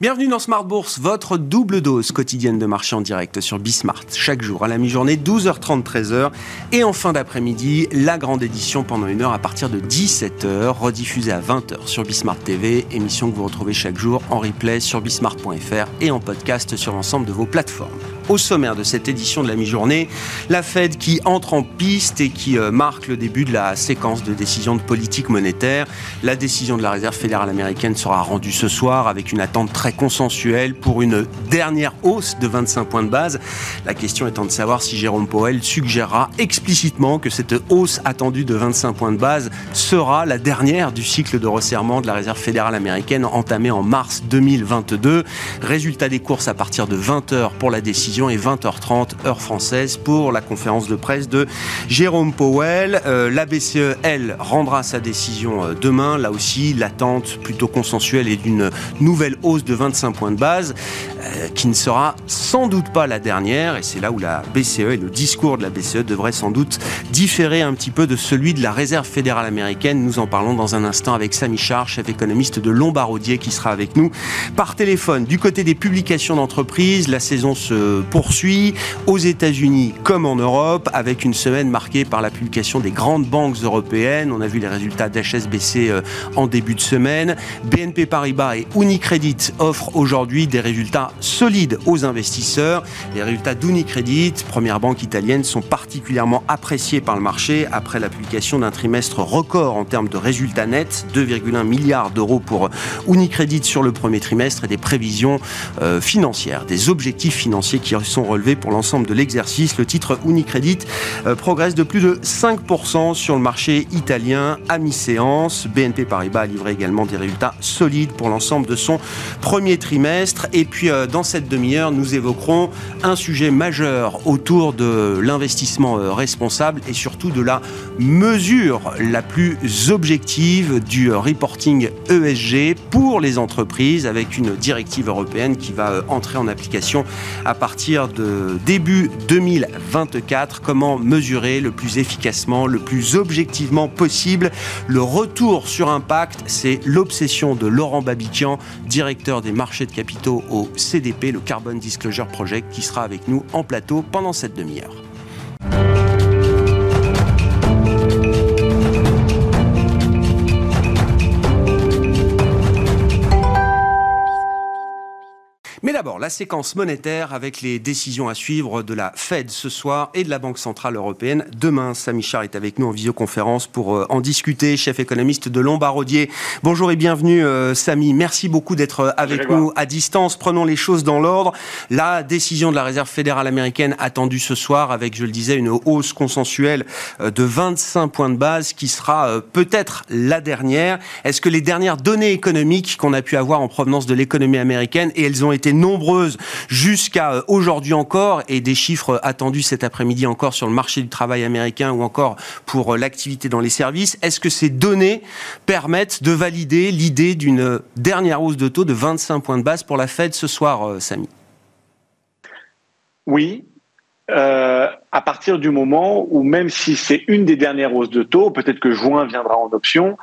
Bienvenue dans Smart Bourse, votre double dose quotidienne de marché en direct sur Bismart. Chaque jour à la mi-journée, 12h30, 13h. Et en fin d'après-midi, la grande édition pendant une heure à partir de 17h, rediffusée à 20h sur Bismart TV. Émission que vous retrouvez chaque jour en replay sur bismart.fr et en podcast sur l'ensemble de vos plateformes au sommaire de cette édition de la mi-journée, la Fed qui entre en piste et qui euh, marque le début de la séquence de décisions de politique monétaire. La décision de la Réserve fédérale américaine sera rendue ce soir avec une attente très consensuelle pour une dernière hausse de 25 points de base. La question étant de savoir si Jérôme Powell suggérera explicitement que cette hausse attendue de 25 points de base sera la dernière du cycle de resserrement de la Réserve fédérale américaine entamé en mars 2022. Résultat des courses à partir de 20h pour la décision et 20h30 heure française pour la conférence de presse de Jérôme Powell. Euh, la BCE, elle, rendra sa décision euh, demain. Là aussi, l'attente plutôt consensuelle est d'une nouvelle hausse de 25 points de base euh, qui ne sera sans doute pas la dernière. Et c'est là où la BCE et le discours de la BCE devraient sans doute différer un petit peu de celui de la Réserve fédérale américaine. Nous en parlons dans un instant avec Samy Char, chef économiste de Lombardier, qui sera avec nous par téléphone. Du côté des publications d'entreprise, la saison se poursuit aux États-Unis comme en Europe, avec une semaine marquée par la publication des grandes banques européennes. On a vu les résultats d'HSBC euh, en début de semaine. BNP Paribas et Unicredit offrent aujourd'hui des résultats solides aux investisseurs. Les résultats d'Unicredit, première banque italienne, sont particulièrement appréciés par le marché après la publication d'un trimestre record en termes de résultats nets, 2,1 milliards d'euros pour Unicredit sur le premier trimestre et des prévisions euh, financières, des objectifs financiers qui sont relevés pour l'ensemble de l'exercice. Le titre Unicredit euh, progresse de plus de 5% sur le marché italien à mi-séance. BNP Paribas a livré également des résultats solides pour l'ensemble de son premier trimestre. Et puis euh, dans cette demi-heure, nous évoquerons un sujet majeur autour de l'investissement euh, responsable et surtout de la mesure la plus objective du reporting ESG pour les entreprises avec une directive européenne qui va entrer en application à partir de début 2024. Comment mesurer le plus efficacement, le plus objectivement possible le retour sur impact? C'est l'obsession de Laurent Babiquian, directeur des marchés de capitaux au CDP, le Carbon Disclosure Project, qui sera avec nous en plateau pendant cette demi-heure. D'abord, la séquence monétaire avec les décisions à suivre de la Fed ce soir et de la Banque Centrale Européenne demain. Samy Char est avec nous en visioconférence pour euh, en discuter, chef économiste de Lombardier. Bonjour et bienvenue euh, Samy. Merci beaucoup d'être euh, avec nous à distance. Prenons les choses dans l'ordre. La décision de la Réserve fédérale américaine attendue ce soir avec, je le disais, une hausse consensuelle de 25 points de base qui sera peut-être la dernière. Est-ce que les dernières données économiques qu'on a pu avoir en provenance de l'économie américaine, et elles ont été nombreuses jusqu'à euh, aujourd'hui encore et des chiffres attendus cet après-midi encore sur le marché du travail américain ou encore pour euh, l'activité dans les services. Est-ce que ces données permettent de valider l'idée d'une dernière hausse de taux de 25 points de base pour la Fed ce soir, euh, Samy? Oui, à partir du moment où même si c'est une des dernières hausses de taux, peut-être que juin viendra en option,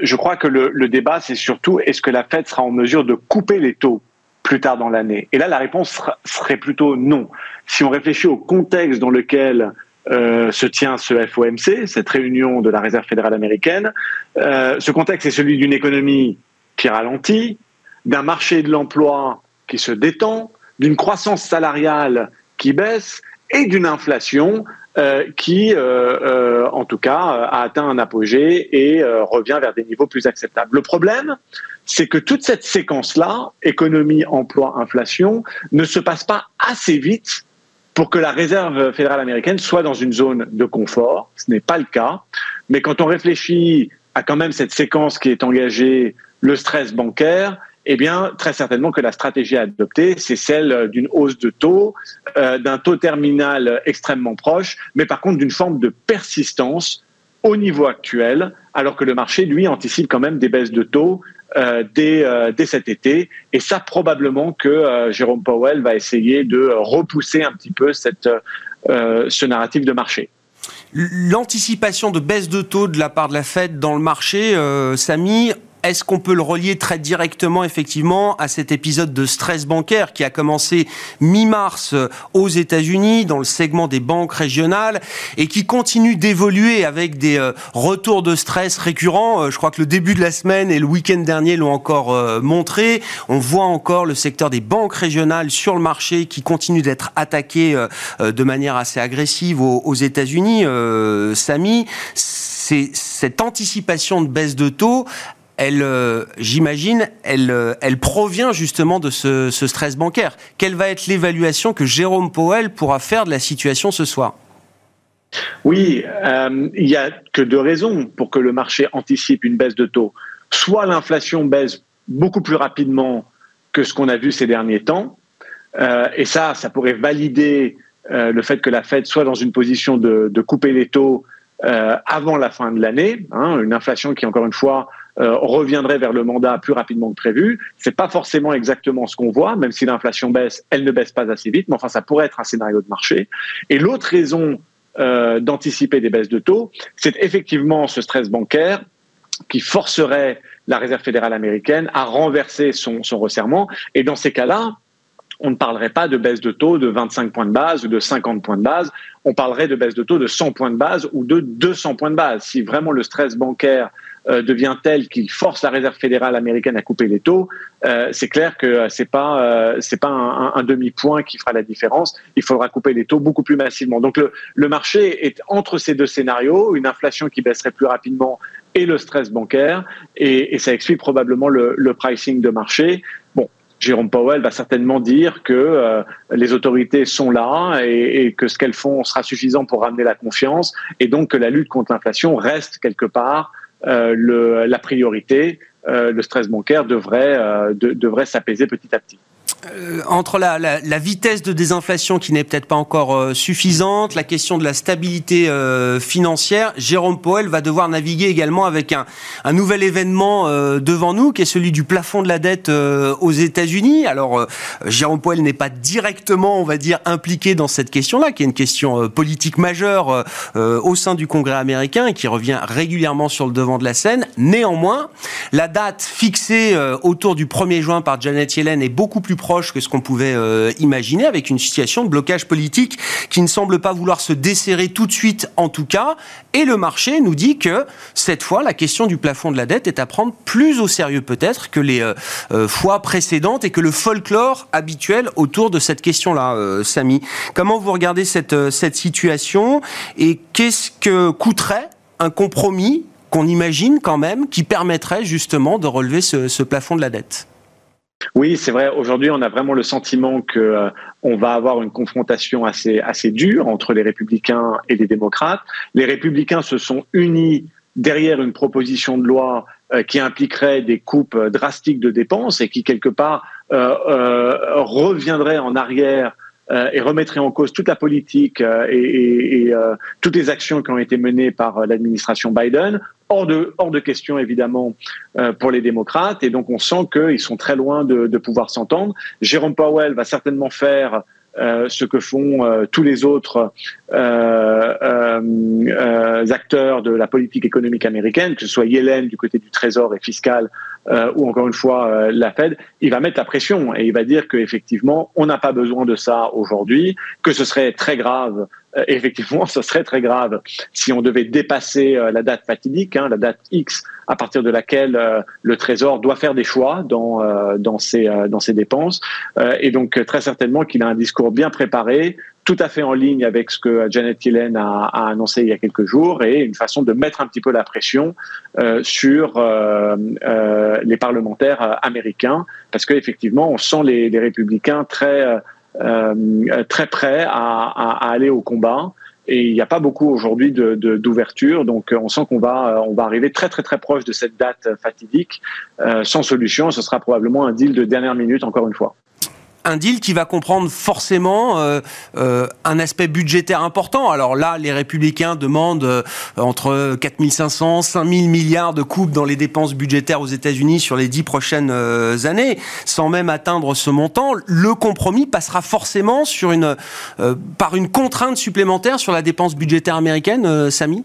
je crois que le, le débat, c'est surtout est-ce que la Fed sera en mesure de couper les taux? Plus tard dans l'année Et là, la réponse serait plutôt non. Si on réfléchit au contexte dans lequel euh, se tient ce FOMC, cette réunion de la Réserve fédérale américaine, euh, ce contexte est celui d'une économie qui ralentit, d'un marché de l'emploi qui se détend, d'une croissance salariale qui baisse et d'une inflation euh, qui, en tout cas, a atteint un apogée et revient vers des niveaux plus acceptables. Le problème, c'est que toute cette séquence-là, économie, emploi, inflation, ne se passe pas assez vite pour que la réserve fédérale américaine soit dans une zone de confort. Ce n'est pas le cas. Mais quand on réfléchit à quand même cette séquence qui est engagée, le stress bancaire, eh bien, très certainement que la stratégie à adopter, c'est celle d'une hausse de taux, euh, d'un taux terminal extrêmement proche, mais par contre d'une forme de persistance au niveau actuel, alors que le marché, lui, anticipe quand même des baisses de taux euh, euh, dès, cet été. Et ça, probablement que euh, Jérôme Powell va essayer de repousser un petit peu cette, ce narratif de marché. L'anticipation de baisse de taux de la part de la Fed dans le marché, Samy, est-ce qu'on peut le relier très directement, effectivement, à cet épisode de stress bancaire qui a commencé mi-mars aux États-Unis dans le segment des banques régionales et qui continue d'évoluer avec des euh, retours de stress récurrents. Euh, je crois que le début de la semaine et le week-end dernier l'ont encore euh, montré. On voit encore le secteur des banques régionales sur le marché qui continue d'être attaqué de manière assez agressive aux, États-Unis. Samy, c'est cette anticipation de baisse de taux, elle, j'imagine, elle, elle provient justement de ce, stress bancaire. Quelle va être l'évaluation que Jérôme Powell pourra faire de la situation ce soir? Oui, euh, il n'y a que deux raisons pour que le marché anticipe une baisse de taux. Soit l'inflation baisse beaucoup plus rapidement que ce qu'on a vu ces derniers temps, euh, et ça, ça pourrait valider euh, le fait que la Fed soit dans une position de, couper les taux avant la fin de l'année, hein, une inflation qui, encore une fois, reviendrait vers le mandat plus rapidement que prévu. C'est pas forcément exactement ce qu'on voit, même si l'inflation baisse, elle ne baisse pas assez vite, mais enfin, ça pourrait être un scénario de marché. Et l'autre raison euh, d'anticiper des baisses de taux, c'est effectivement ce stress bancaire qui forcerait la Réserve fédérale américaine à renverser son, son resserrement. Et dans ces cas-là, on ne parlerait pas de baisse de taux de 25 points de base ou de 50 points de base, on parlerait de baisse de taux de 100 points de base ou de 200 points de base. Si vraiment le stress bancaire euh, devient tel qu'il force la Réserve fédérale américaine à couper les taux, euh, c'est clair que c'est pas euh, c'est pas un, demi point qui fera la différence. Il faudra couper les taux beaucoup plus massivement. Donc le, marché est entre ces deux scénarios, une inflation qui baisserait plus rapidement et le stress bancaire, et, ça explique probablement le, pricing de marché. Bon, Jérôme Powell va certainement dire que les autorités sont là et, et que ce qu'elles font sera suffisant pour ramener la confiance et donc que la lutte contre l'inflation reste quelque part euh, le, la priorité, euh, le stress bancaire devrait, euh, devrait s'apaiser petit à petit. Euh, entre la, vitesse de désinflation qui n'est peut-être pas encore euh, suffisante, la question de la stabilité euh, financière, Jérôme Powell va devoir naviguer également avec un, nouvel événement devant nous, qui est celui du plafond de la dette aux États-Unis. Alors, Jérôme Powell n'est pas directement, on va dire, impliqué dans cette question-là, qui est une question politique majeure au sein du Congrès américain et qui revient régulièrement sur le devant de la scène. Néanmoins, la date fixée autour du 1er juin par Janet Yellen est beaucoup plus proche que ce qu'on pouvait euh, imaginer, avec une situation de blocage politique qui ne semble pas vouloir se desserrer tout de suite, en tout cas. Et le marché nous dit que cette fois, la question du plafond de la dette est à prendre plus au sérieux peut-être que les euh, euh, fois précédentes et que le folklore habituel autour de cette question-là, Samy. Comment vous regardez cette, cette situation et qu'est-ce que coûterait un compromis qu'on imagine quand même qui permettrait justement de relever ce plafond de la dette? Oui, c'est vrai. Aujourd'hui, on a vraiment le sentiment que euh, on va avoir une confrontation assez assez dure entre les républicains et les démocrates. Les républicains se sont unis derrière une proposition de loi euh, qui impliquerait des coupes drastiques de dépenses et qui quelque part euh, reviendrait en arrière et remettrait en cause toute la politique et, et toutes les actions qui ont été menées par l'administration Biden hors de, hors de question évidemment euh, pour les démocrates et donc on sent qu'ils sont très loin de, de pouvoir s'entendre. Jérôme Powell va certainement faire euh, ce que font euh, tous les autres acteurs de la politique économique américaine, que ce soit Yellen du côté du Trésor et fiscal ou encore une fois la Fed, il va mettre la pression et il va dire qu'effectivement on n'a pas besoin de ça aujourd'hui, que ce serait très grave effectivement, ce serait très grave si on devait dépasser la date fatidique, hein, la date X, à partir de laquelle euh, le Trésor doit faire des choix dans euh, dans ses euh, dans ses dépenses. et donc très certainement qu'il a un discours bien préparé, tout à fait en ligne avec ce que Janet Yellen a, a, annoncé il y a quelques jours et une façon de mettre un petit peu la pression euh, sur euh, euh, les parlementaires américains parce qu'effectivement on sent les, les républicains très très prêts à, à, à, aller au combat. Et il n'y a pas beaucoup aujourd'hui d'ouverture, de, donc euh, on sent qu'on va, euh, on va arriver très très très proche de cette date fatidique, euh, sans solution. Ce sera probablement un deal de dernière minute, encore une fois un deal qui va comprendre forcément euh, euh, un aspect budgétaire important. Alors là, les républicains demandent euh, entre 4500, 5000 milliards de coupes dans les dépenses budgétaires aux États-Unis sur les dix prochaines années, sans même atteindre ce montant. Le compromis passera forcément sur une, par une contrainte supplémentaire sur la dépense budgétaire américaine, Samy?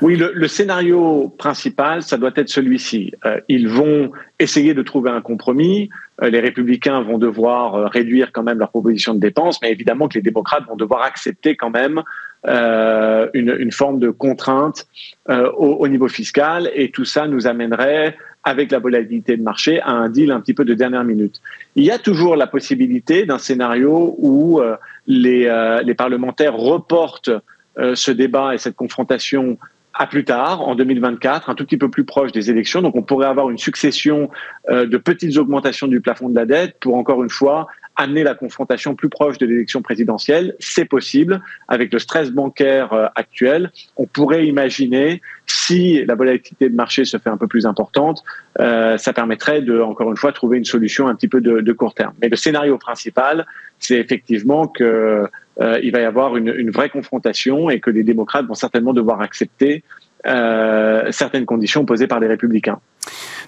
Oui, le, scénario principal, ça doit être celui-ci. Euh, ils vont essayer de trouver un compromis. Euh, les républicains vont devoir euh, réduire quand même leur proposition de dépenses, mais évidemment que les démocrates vont devoir accepter quand même une, forme de contrainte au, au, niveau fiscal, et tout ça nous amènerait avec la volatilité de marché à un deal un petit peu de dernière minute. Il y a toujours la possibilité d'un scénario où les parlementaires reportent ce débat et cette confrontation à plus tard, en 2024, un tout petit peu plus proche des élections. Donc on pourrait avoir une succession euh, de petites augmentations du plafond de la dette pour, encore une fois, amener la confrontation plus proche de l'élection présidentielle. C'est possible. Avec le stress bancaire euh, actuel, on pourrait imaginer, si la volatilité de marché se fait un peu plus importante, euh, ça permettrait de, encore une fois, trouver une solution un petit peu de, de court terme. Mais le scénario principal, c'est effectivement que euh, il va y avoir une, vraie confrontation et que les démocrates vont certainement devoir accepter euh, certaines conditions posées par les républicains.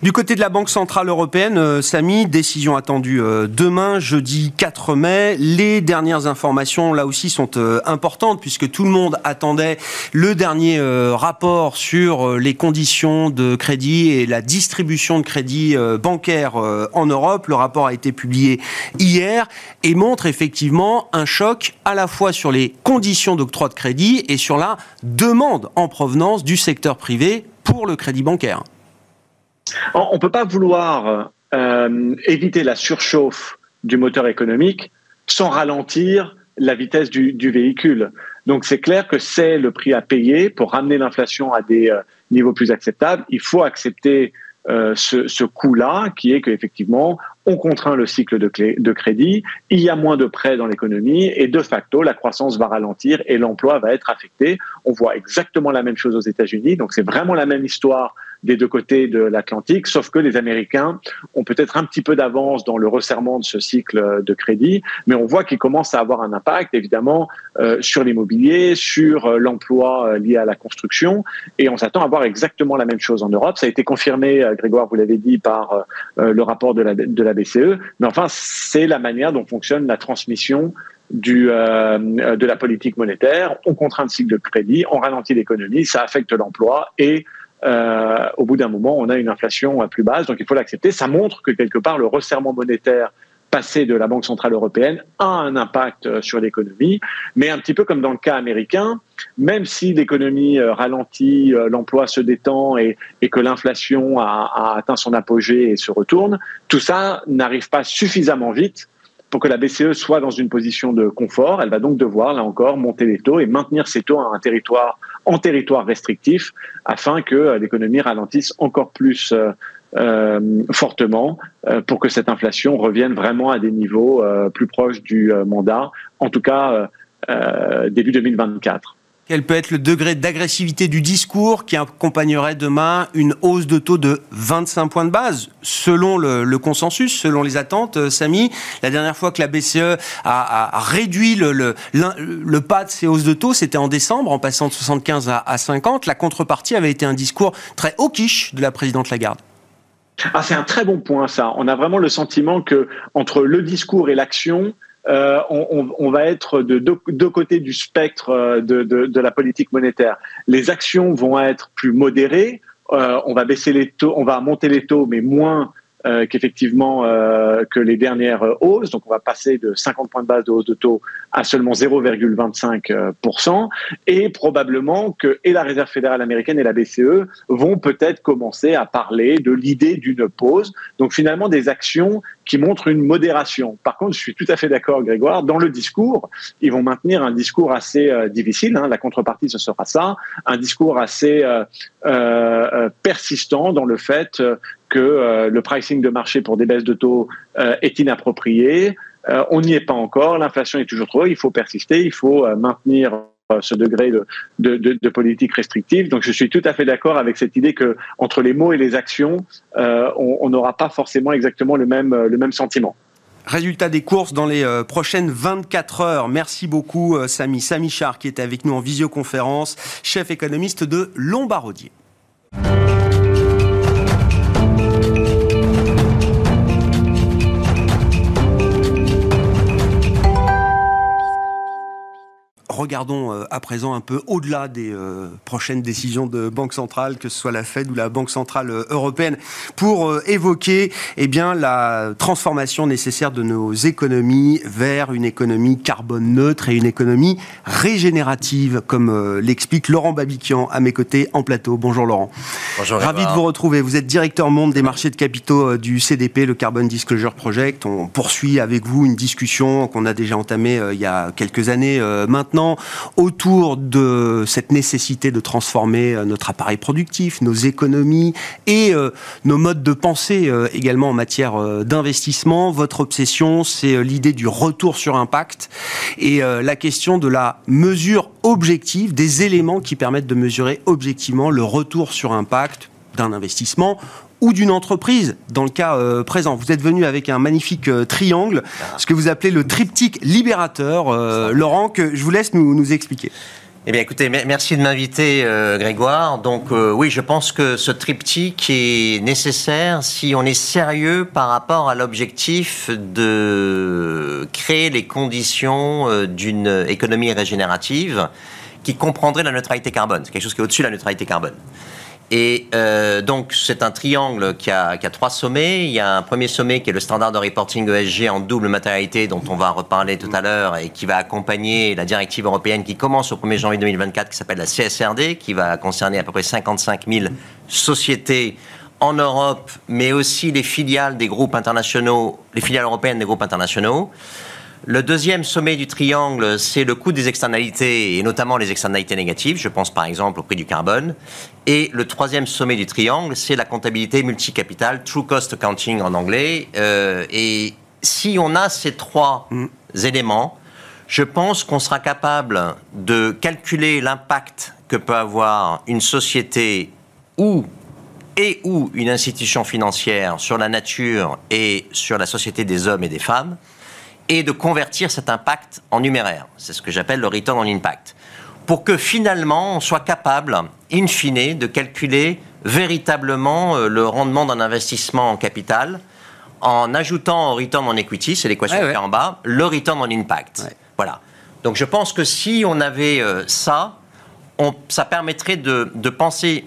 Du côté de la Banque Centrale Européenne, euh, Samy, décision attendue euh, demain, jeudi 4 mai. Les dernières informations, là aussi, sont euh, importantes puisque tout le monde attendait le dernier rapport sur les conditions de crédit et la distribution de crédit bancaire en Europe. Le rapport a été publié hier et montre effectivement un choc à la fois sur les conditions d'octroi de crédit et sur la demande en provenance du secteur privé pour le crédit bancaire. On ne peut pas vouloir euh, éviter la surchauffe du moteur économique sans ralentir la vitesse du, véhicule. Donc c'est clair que c'est le prix à payer pour ramener l'inflation à des euh, niveaux plus acceptables. Il faut accepter euh, ce, coût-là, qui est qu'effectivement, on contraint le cycle de, de, crédit, il y a moins de prêts dans l'économie et de facto, la croissance va ralentir et l'emploi va être affecté. On voit exactement la même chose aux États-Unis, donc c'est vraiment la même histoire des deux côtés de l'Atlantique, sauf que les Américains ont peut-être un petit peu d'avance dans le resserrement de ce cycle de crédit, mais on voit qu'il commence à avoir un impact évidemment euh, sur l'immobilier, sur euh, l'emploi euh, lié à la construction, et on s'attend à voir exactement la même chose en Europe. Ça a été confirmé, Grégoire, vous l'avez dit, par le rapport de la, de la BCE, mais enfin c'est la manière dont fonctionne la transmission du, de la politique monétaire. On contraint le cycle de crédit, on ralentit l'économie, ça affecte l'emploi et euh, au bout d'un moment, on a une inflation plus basse, donc il faut l'accepter. Ça montre que quelque part, le resserrement monétaire passé de la Banque centrale européenne a un impact euh, sur l'économie, mais un petit peu comme dans le cas américain, même si l'économie euh, ralentit, l'emploi se détend et, que l'inflation a, a, atteint son apogée et se retourne, tout ça n'arrive pas suffisamment vite pour que la BCE soit dans une position de confort. Elle va donc devoir, là encore, monter les taux et maintenir ces taux à un territoire en territoire restrictif afin que euh, l'économie ralentisse encore plus euh, euh, fortement pour que cette inflation revienne vraiment à des niveaux plus proches du mandat, en tout cas début 2024. Quel peut être le degré d'agressivité du discours qui accompagnerait demain une hausse de taux de 25 points de base Selon le, consensus, selon les attentes, euh, Samy, la dernière fois que la BCE a, réduit le, pas de ces hausses de taux, c'était en décembre, en passant de 75 à, 50. La contrepartie avait été un discours très hawkish de la présidente Lagarde. Ah, c'est un très bon point, ça. On a vraiment le sentiment que entre le discours et l'action, euh, on, on, va être de deux, côtés du spectre euh, de, de, de, la politique monétaire. Les actions vont être plus modérées. Euh, on va baisser les taux, on va monter les taux, mais moins euh, qu'effectivement euh, que les dernières hausses. Donc on va passer de 50 points de base de hausse de taux à seulement 0,25%. Et probablement que et la Réserve fédérale américaine et la BCE vont peut-être commencer à parler de l'idée d'une pause. Donc finalement des actions qui montrent une modération. Par contre, je suis tout à fait d'accord, Grégoire, dans le discours, ils vont maintenir un discours assez euh, difficile. Hein, la contrepartie, ce sera ça, un discours assez euh, euh, persistant dans le fait que euh, le pricing de marché pour des baisses de taux euh, est inapproprié. Euh, on n'y est pas encore, l'inflation est toujours trop haute, il faut persister, il faut maintenir ce degré de, politique restrictive. Donc je suis tout à fait d'accord avec cette idée que entre les mots et les actions, on n'aura pas forcément exactement le même, le même sentiment. Résultat des courses dans les prochaines 24 heures. Merci beaucoup Samy. Samy Char qui est avec nous en visioconférence, chef économiste de Lombardier. Regardons euh, à présent un peu au-delà des euh, prochaines décisions de banque centrale, que ce soit la Fed ou la Banque centrale euh, européenne, pour évoquer eh bien la transformation nécessaire de nos économies vers une économie carbone neutre et une économie régénérative, comme l'explique Laurent Babiquian à mes côtés en plateau. Bonjour Laurent. Bonjour. Ravi de vous retrouver. Vous êtes directeur monde des marchés de capitaux du CDP, le Carbon Disclosure Project. On poursuit avec vous une discussion qu'on a déjà entamée il y a quelques années maintenant autour de cette nécessité de transformer euh, notre appareil productif, nos économies et euh, nos modes de pensée euh, également en matière d'investissement. Votre obsession, c'est l'idée du retour sur impact et la question de la mesure objective des éléments qui permettent de mesurer objectivement le retour sur impact d'un investissement ou d'une entreprise, dans le cas euh, présent. Vous êtes venu avec un magnifique euh, triangle, ah. ce que vous appelez le triptyque libérateur. Euh, Laurent, que je vous laisse nous, nous expliquer. Eh bien, écoutez, merci de m'inviter, Grégoire. Donc, oui, je pense que ce triptyque est nécessaire si on est sérieux par rapport à l'objectif de créer les conditions d'une économie régénérative qui comprendrait la neutralité carbone. C'est quelque chose qui est au-dessus de la neutralité carbone. Et euh, donc, c'est un triangle qui a, qui a, trois sommets. Il y a un premier sommet qui est le standard de reporting ESG en double matérialité, dont on va reparler tout à l'heure, et qui va accompagner la directive européenne qui commence au 1er janvier 2024, qui s'appelle la CSRD, qui va concerner à peu près 55 000 sociétés en Europe, mais aussi les filiales des groupes internationaux, les filiales européennes des groupes internationaux. Le deuxième sommet du triangle, c'est le coût des externalités, et notamment les externalités négatives. Je pense par exemple au prix du carbone. Et le troisième sommet du triangle, c'est la comptabilité multicapital, True Cost Accounting en anglais. Euh, et si on a ces trois mm. éléments, je pense qu'on sera capable de calculer l'impact que peut avoir une société ou et ou une institution financière sur la nature et sur la société des hommes et des femmes et de convertir cet impact en numéraire. C'est ce que j'appelle le return on impact. Pour que finalement on soit capable, in fine, de calculer véritablement euh, le rendement d'un investissement en capital en ajoutant au return on equity, c'est l'équation qui est en bas, le return on impact. Voilà. Donc je pense que si on avait euh, ça, on, ça permettrait de, de penser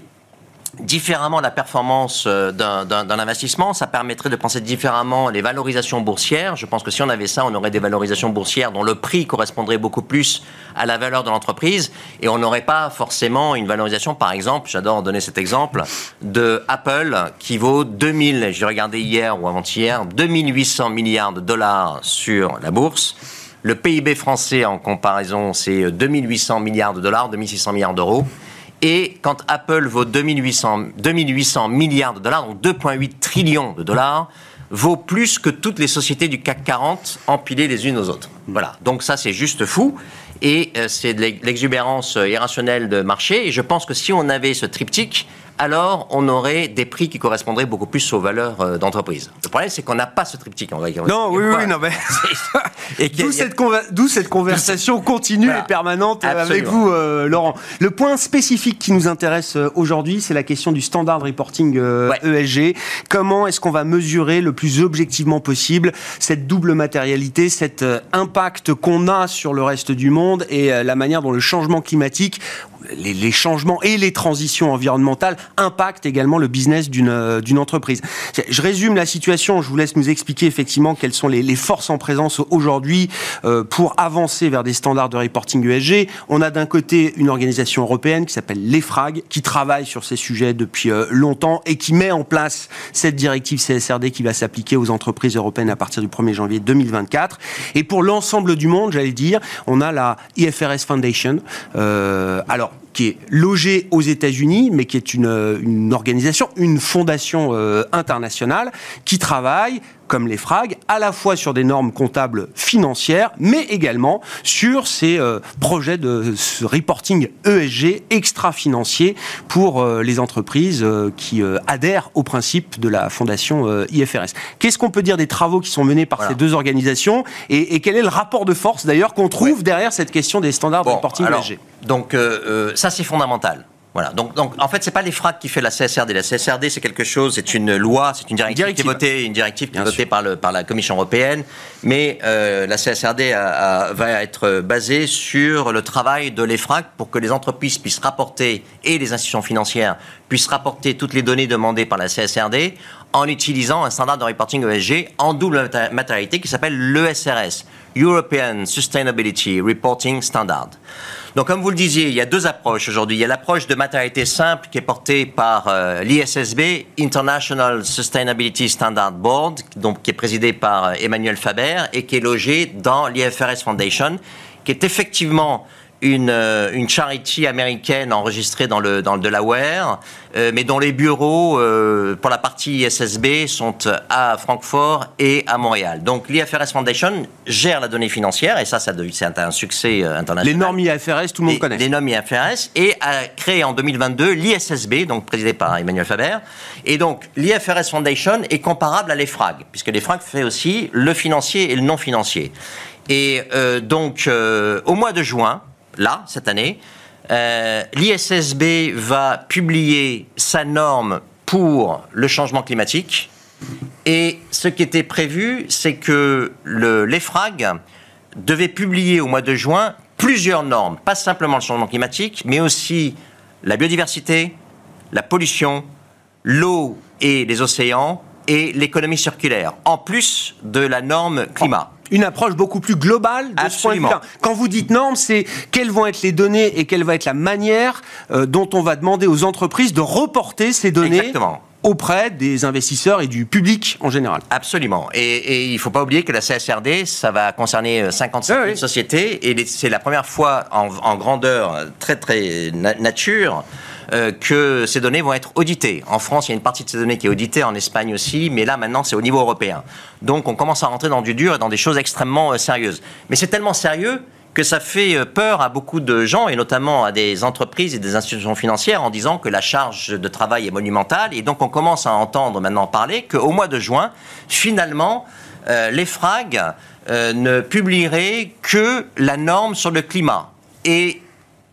différemment la performance euh, d'un investissement, ça permettrait de penser différemment les valorisations boursières. Je pense que si on avait ça, on aurait des valorisations boursières dont le prix correspondrait beaucoup plus à la valeur de l'entreprise et on n'aurait pas forcément une valorisation, par exemple, j'adore donner cet exemple, de Apple qui vaut 2000, j'ai regardé hier ou avant-hier, 2800 milliards de dollars sur la bourse. Le PIB français en comparaison, c'est 2800 milliards de dollars, 2600 milliards d'euros. Et quand Apple vaut 2800, 2800 milliards de dollars, donc 2,8 trillions de dollars, vaut plus que toutes les sociétés du CAC 40 empilées les unes aux autres. Voilà. Donc ça, c'est juste fou. Et euh, c'est de l'exubérance irrationnelle de marché. Et je pense que si on avait ce triptyque, alors on aurait des prix qui correspondraient beaucoup plus aux valeurs euh, d'entreprise. Le problème, c'est qu'on n'a pas ce triptyque. non, oui, oui, non, mais. D'où cette, cette, conversation continue et permanente euh, avec vous, euh, Laurent. Le point spécifique qui nous intéresse aujourd'hui, c'est la question du standard reporting ESG. E Comment est-ce qu'on va mesurer le plus objectivement possible cette double matérialité, cet impact qu'on a sur le reste du monde et la manière dont le changement climatique les, changements et les transitions environnementales impactent également le business d'une euh, entreprise. Je résume la situation, je vous laisse nous expliquer effectivement quelles sont les, forces en présence aujourd'hui euh, pour avancer vers des standards de reporting ESG. On a d'un côté une organisation européenne qui s'appelle l'EFRAG, qui travaille sur ces sujets depuis euh, longtemps et qui met en place cette directive CSRD qui va s'appliquer aux entreprises européennes à partir du 1er janvier 2024. Et pour l'ensemble du monde, j'allais dire, on a la IFRS Foundation. alors, qui est logée aux États-Unis, mais qui est une, une organisation, une fondation euh, internationale qui travaille comme les FRAG, à la fois sur des normes comptables financières, mais également sur ces euh, projets de reporting ESG extra-financier pour euh, les entreprises euh, qui adhèrent au principe de la fondation IFRS. Qu'est-ce qu'on peut dire des travaux qui sont menés par ces deux organisations et, quel est le rapport de force d'ailleurs qu'on trouve derrière cette question des standards de reporting ESG Donc ça c'est fondamental. Voilà. Donc, donc, en fait, c'est pas les FRAC qui fait la CSRD. La CSRD, c'est quelque chose, c'est une loi, c'est une directive, qui est votée, une directive qui est votée par, le, par la Commission européenne. Mais euh, la CSRD va être basée sur le travail de l'EFRAC pour que les entreprises puissent rapporter et les institutions financières puissent rapporter toutes les données demandées par la CSRD en utilisant un standard de reporting ESG en double matérialité qui s'appelle l'ESRS, European Sustainability Reporting Standard. Donc, comme vous le disiez, il y a deux approches aujourd'hui. Il y a l'approche de matérialité simple qui est portée par euh, l'ISSB, International Sustainability Standard Board, donc, qui est présidé par euh, Emmanuel Faber et qui est logé dans l'IFRS Foundation, qui est effectivement une, euh, une charity américaine enregistrée dans le, dans le Delaware, euh, mais dont les bureaux euh, pour la partie ISSB sont à Francfort et à Montréal. Donc l'IFRS Foundation gère la donnée financière, et ça, ça c'est un succès international. Les normes IFRS, tout le monde connaît. Les normes IFRS, et a créé en 2022 l'ISSB, donc présidé par Emmanuel Faber. Et donc l'IFRS Foundation est comparable à l'EFRAG, puisque l'EFRAG fait aussi le financier et le non financier. Et donc, au mois de juin, là, cette année. Euh, L'ISSB va publier sa norme pour le changement climatique. Et ce qui était prévu, c'est que l'EFRAG devait publier au mois de juin plusieurs normes, pas simplement le changement climatique, mais aussi la biodiversité, la pollution, l'eau et les océans et l'économie circulaire, en plus de la norme climat une approche beaucoup plus globale de ce point de vue-là. Quand vous dites normes, c'est quelles vont être les données et quelle va être la manière euh, dont on va demander aux entreprises de reporter ces données auprès des investisseurs et du public en général. Absolument. Et, il ne faut pas oublier que la CSRD, ça va concerner 55 euh, 000 sociétés et c'est la première fois en, grandeur très très nature euh, que ces données vont être auditées. En France, il y a une partie de ces données qui est auditée, en Espagne aussi, mais là maintenant c'est au niveau européen. Donc on commence à rentrer dans du dur et dans des choses extrêmement euh, sérieuses. Mais c'est tellement sérieux que ça fait euh, peur à beaucoup de gens, et notamment à des entreprises et des institutions financières, en disant que la charge de travail est monumentale. Et donc on commence à entendre maintenant parler qu'au mois de juin, finalement, FRAG ne publieraient que la norme sur le climat. Et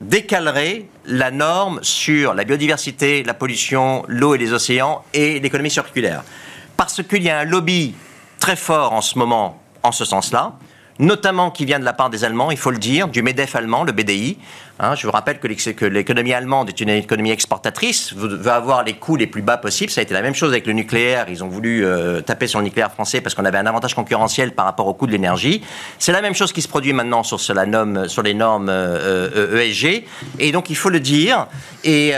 décalerait la norme sur la biodiversité, la pollution, l'eau et les océans et l'économie circulaire. Parce qu'il y a un lobby très fort en ce moment en ce sens-là notamment qui vient de la part des Allemands, il faut le dire, du MEDEF allemand, le BDI. Hein, je vous rappelle que l'économie allemande est une économie exportatrice, veut avoir les coûts les plus bas possibles. Ça a été la même chose avec le nucléaire. Ils ont voulu euh, taper sur le nucléaire français parce qu'on avait un avantage concurrentiel par rapport au coût de l'énergie. C'est la même chose qui se produit maintenant sur, sur les normes ESG. Euh, euh, e Et donc, il faut le dire. Et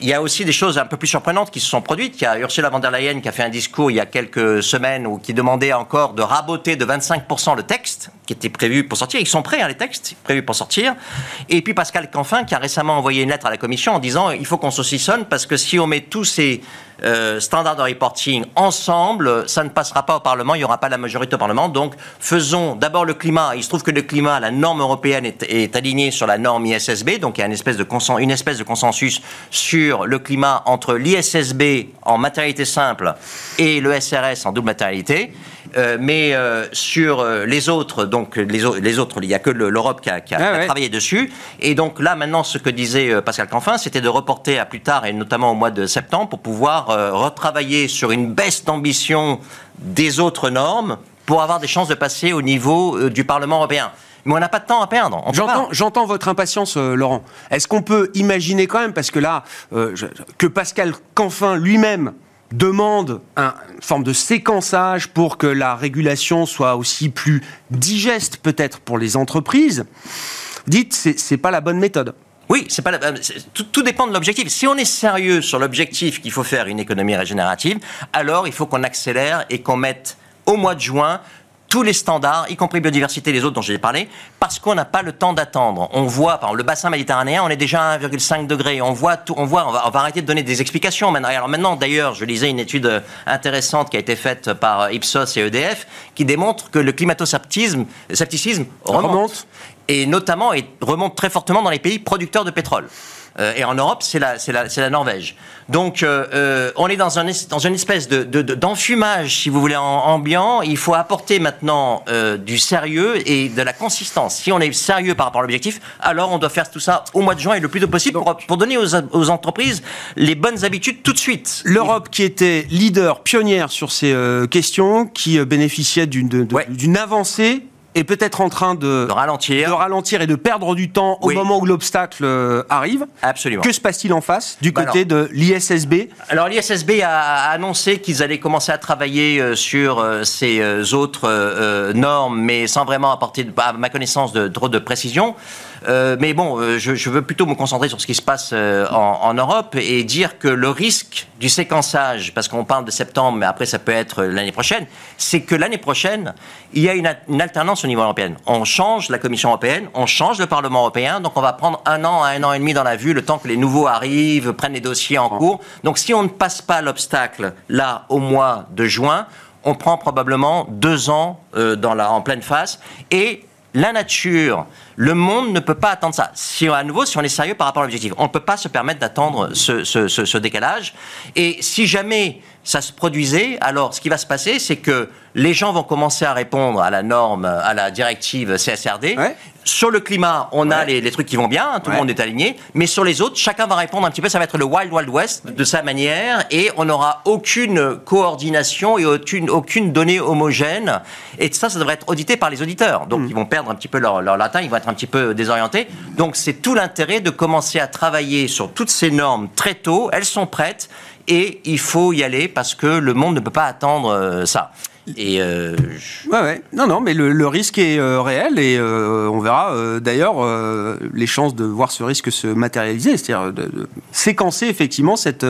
il y a aussi des choses un peu plus surprenantes qui se sont produites. Il y a Ursula von der Leyen qui a fait un discours il y a quelques semaines où qui demandait encore de raboter de 25% le texte qui était prévu pour sortir. Ils sont prêts, hein, les textes prévus pour sortir. Et puis Pascal Canfin qui a récemment envoyé une lettre à la Commission en disant il faut qu'on saucissonne parce que si on met tous ces euh, standards de reporting ensemble, ça ne passera pas au Parlement, il n'y aura pas la majorité au Parlement. Donc faisons d'abord le climat. Il se trouve que le climat, la norme européenne est, est alignée sur la norme ISSB, donc il y a une espèce de, une espèce de consensus sur le climat entre l'ISSB en matérialité simple et le SRS en double matérialité. Euh, mais euh, sur euh, les autres, donc les, les autres, il n'y a que l'Europe qui, a, ah travaillé dessus. Et donc là, maintenant, ce que disait Pascal Canfin, c'était de reporter à plus tard, et notamment au mois de septembre, pour pouvoir retravailler sur une baisse d'ambition des autres normes pour avoir des chances de passer au niveau du Parlement européen. Mais on n'a pas de temps à perdre. J'entends votre impatience, Laurent. Est-ce qu'on peut imaginer quand même, parce que là, que Pascal Canfin lui-même demande une forme de séquençage pour que la régulation soit aussi plus digeste peut-être pour les entreprises, dites c'est, c'est pas la bonne méthode. Oui, c'est pas euh, tout, tout, dépend de l'objectif. Si on est sérieux sur l'objectif qu'il faut faire une économie régénérative, alors il faut qu'on accélère et qu'on mette au mois de juin tous les standards, y compris biodiversité, les autres dont j'ai parlé, parce qu'on n'a pas le temps d'attendre. On voit, par exemple, le bassin méditerranéen, on est déjà à 1,5 degré. On voit, tout, on voit, on va, arrêter de donner des explications maintenant. Alors maintenant, d'ailleurs, je lisais une étude intéressante qui a été faite par Ipsos et EDF, qui démontre que le climato-scepticisme remonte. Et notamment et remonte très fortement dans les pays producteurs de pétrole. Euh, et en Europe, c'est la, la, la, Norvège. Donc, euh, euh, on est dans, un, dans une espèce de, d'enfumage, si vous voulez, en, ambiant. Il faut apporter maintenant du sérieux et de la consistance. Si on est sérieux par rapport à l'objectif, alors on doit faire tout ça au mois de juin et le plus tôt possible pour, pour, donner aux, aux, entreprises les bonnes habitudes tout de suite. L'Europe qui était leader, pionnière sur ces questions, qui bénéficiait d'une, d'une avancée est peut-être en train de, ralentir. de ralentir et de perdre du temps au moment où l'obstacle euh, arrive. Absolument. Que se passe-t-il en face du bah côté de l'ISSB? Alors l'ISSB a annoncé qu'ils allaient commencer à travailler euh, sur euh, ces autres normes, mais sans vraiment apporter, à ma connaissance, de trop de précision. Euh, mais bon, euh, je, veux plutôt me concentrer sur ce qui se passe euh, en, Europe et dire que le risque du séquençage, parce qu'on parle de septembre, mais après ça peut être l'année prochaine, c'est que l'année prochaine, il y a une, une, alternance au niveau européen. On change la Commission européenne, on change le Parlement européen, donc on va prendre un an à un an et demi dans la vue, le temps que les nouveaux arrivent, prennent les dossiers en cours. Donc si on ne passe pas l'obstacle là au mois de juin, on prend probablement deux ans dans la, en pleine face et la nature, le monde ne peut pas attendre ça. Si, à nouveau, si on est sérieux par rapport à l'objectif, on ne peut pas se permettre d'attendre ce, décalage. Et si jamais ça se produisait, alors ce qui va se passer, c'est que les gens vont commencer à répondre à la norme, à la directive CSRD. Sur le climat, on a les, trucs qui vont bien, hein, tout le monde est aligné. Mais sur les autres, chacun va répondre un petit peu. Ça va être le Wild Wild West de sa manière, et on n'aura aucune coordination et aucune, aucune donnée homogène. Et ça, ça devrait être audité par les auditeurs. Donc, mm. ils vont perdre un petit peu leur, leur latin, ils vont être un petit peu désorientés. Donc, c'est tout l'intérêt de commencer à travailler sur toutes ces normes très tôt. Elles sont prêtes et il faut y aller parce que le monde ne peut pas attendre euh, ça. Et euh, ouais, ouais. Non, non, mais le, risque est euh, réel et euh, on verra d'ailleurs les chances de voir ce risque se matérialiser, c'est-à-dire de, séquencer effectivement cette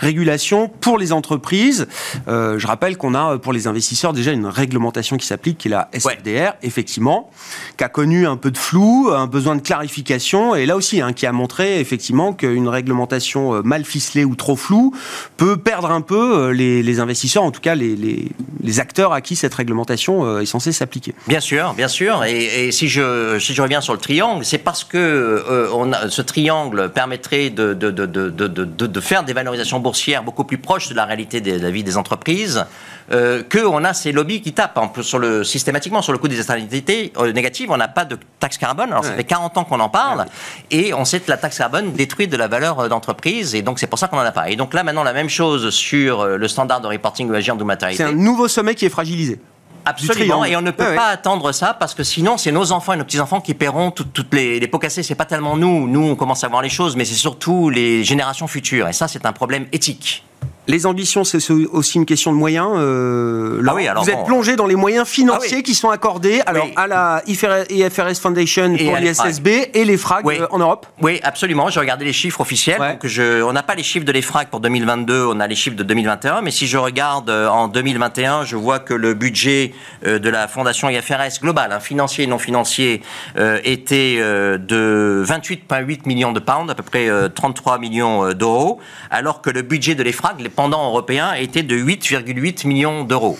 régulation pour les entreprises. je rappelle qu'on a pour les investisseurs déjà une réglementation qui s'applique, qui est la SFDR, effectivement, qui a connu un peu de flou, un besoin de clarification et là aussi, hein, qui a montré effectivement qu'une réglementation mal ficelée ou trop floue peut perdre un peu les, les investisseurs, en tout cas les, les, les acteurs à qui cette réglementation euh, est censée s'appliquer. Bien sûr, bien sûr. Et, si, je, si je reviens sur le triangle, c'est parce que euh, on ce triangle permettrait de, de, de, de, faire des valorisations boursières beaucoup plus proches de la réalité de la vie des entreprises euh, qu'on a ces lobbies qui tapent en sur le, systématiquement sur le coût des externalités euh, négatives. On n'a pas de taxe carbone. Alors, ça fait 40 ans qu'on en parle. Et on sait que la taxe carbone détruit de la valeur d'entreprise. Et donc, c'est pour ça qu'on n'en a pas. Et donc là, maintenant, la même chose sur le standard de reporting ESG en matérialité. C'est un nouveau sommet qui est fragilisé. Absolument, et on ne peut pas attendre ça parce que sinon c'est nos enfants et nos petits-enfants qui paieront toutes les, les pots cassés. C'est pas tellement nous, nous on commence à voir les choses, mais c'est surtout les générations futures. Et ça, c'est un problème éthique. Les ambitions, c'est aussi une question de moyens. Euh, ah oui, alors vous êtes plongé dans les moyens financiers ah qui sont accordés alors, à la IFRS Foundation pour l'ISSB et les FRAG euh, en Europe Oui, absolument. J'ai regardé les chiffres officiels. Donc je, on n'a pas les chiffres de l'EFRAG pour 2022, on a les chiffres de 2021. Mais si je regarde euh, en 2021, je vois que le budget de la Fondation IFRS global, hein, financier et non financier, était de 28,8 millions de pounds, à peu près 33 millions d'euros, alors que le budget de l'EFRAG, pendant européen était de 8,8 millions d'euros.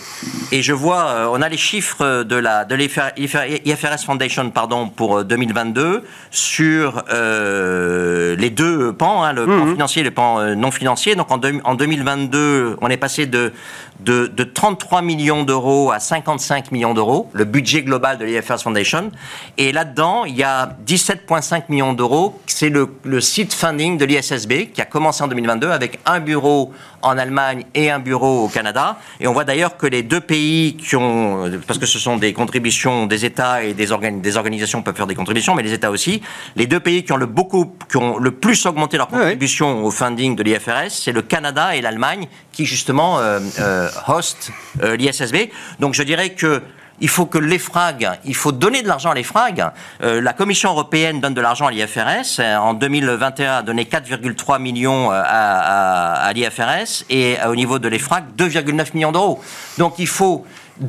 Et je vois, euh, on a les chiffres de la de l'IFRS Foundation pardon pour 2022 euh, sur euh, les deux pans, hein, le pan mhm. financier et le pan non financier. Donc en, en 2022, on est passé de de, de 33 millions d'euros à 55 millions d'euros, le budget global de l'IFRS Foundation. Et là-dedans, il y a 17,5 millions d'euros. C'est le, le seed funding de l'ISSB qui a commencé en 2022 avec un bureau en Allemagne et un bureau au Canada. Et on voit d'ailleurs que les deux pays qui ont, parce que ce sont des contributions des États et des, des organisations peuvent faire des contributions, mais les États aussi, les deux pays qui ont le, beaucoup, qui ont le plus augmenté leur contribution au funding de l'IFRS, c'est le Canada et l'Allemagne qui justement euh, euh, host euh, l'ISSB. Donc je dirais que il faut que l'EFRAG, il faut donner de l'argent à l'EFRAG. Euh, la Commission européenne donne de l'argent à l'IFRS. En 2021, a donné 4,3 millions à, à, à l'IFRS et au niveau de l'EFRAG, 2,9 millions d'euros. Donc il faut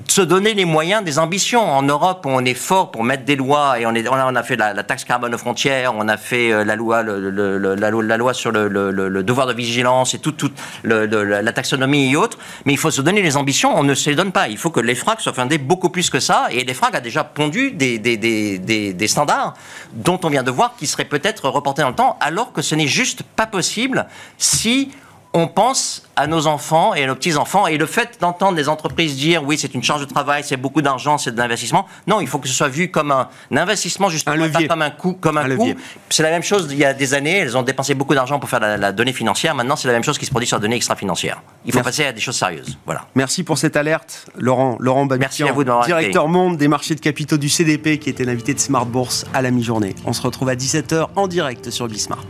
se donner les moyens des ambitions. En Europe, on est fort pour mettre des lois et on, est, on, a, fait la, taxe carbone aux frontières, on a fait euh, la loi, le, la, la, loi sur le, devoir de vigilance et toute tout, la taxonomie et autres. Mais il faut se donner les ambitions, on ne se les donne pas. Il faut que l'EFRAG soit fondé beaucoup plus que ça. Et l'EFRAG a déjà pondu des, des, des, des, standards dont on vient de voir qui seraient peut-être reportés dans le temps, alors que ce n'est juste pas possible si on pense à nos enfants et à nos petits-enfants. Et le fait d'entendre des entreprises dire oui, c'est une charge de travail, c'est beaucoup d'argent, c'est de l'investissement, non, il faut que ce soit vu comme un, investissement, justement, pas comme un coût. Comme un, coût. C'est la même chose il y a des années, elles ont dépensé beaucoup d'argent pour faire la, donnée financière. Maintenant, c'est la même chose qui se produit sur la donnée extra-financière. Il faut passer à des choses sérieuses. Voilà. Merci pour cette alerte, Laurent, Laurent Merci à vous directeur monde des marchés de capitaux du CDP, qui était l'invité de Smart Bourse à la mi-journée. On se retrouve à 17h en direct sur Bismart.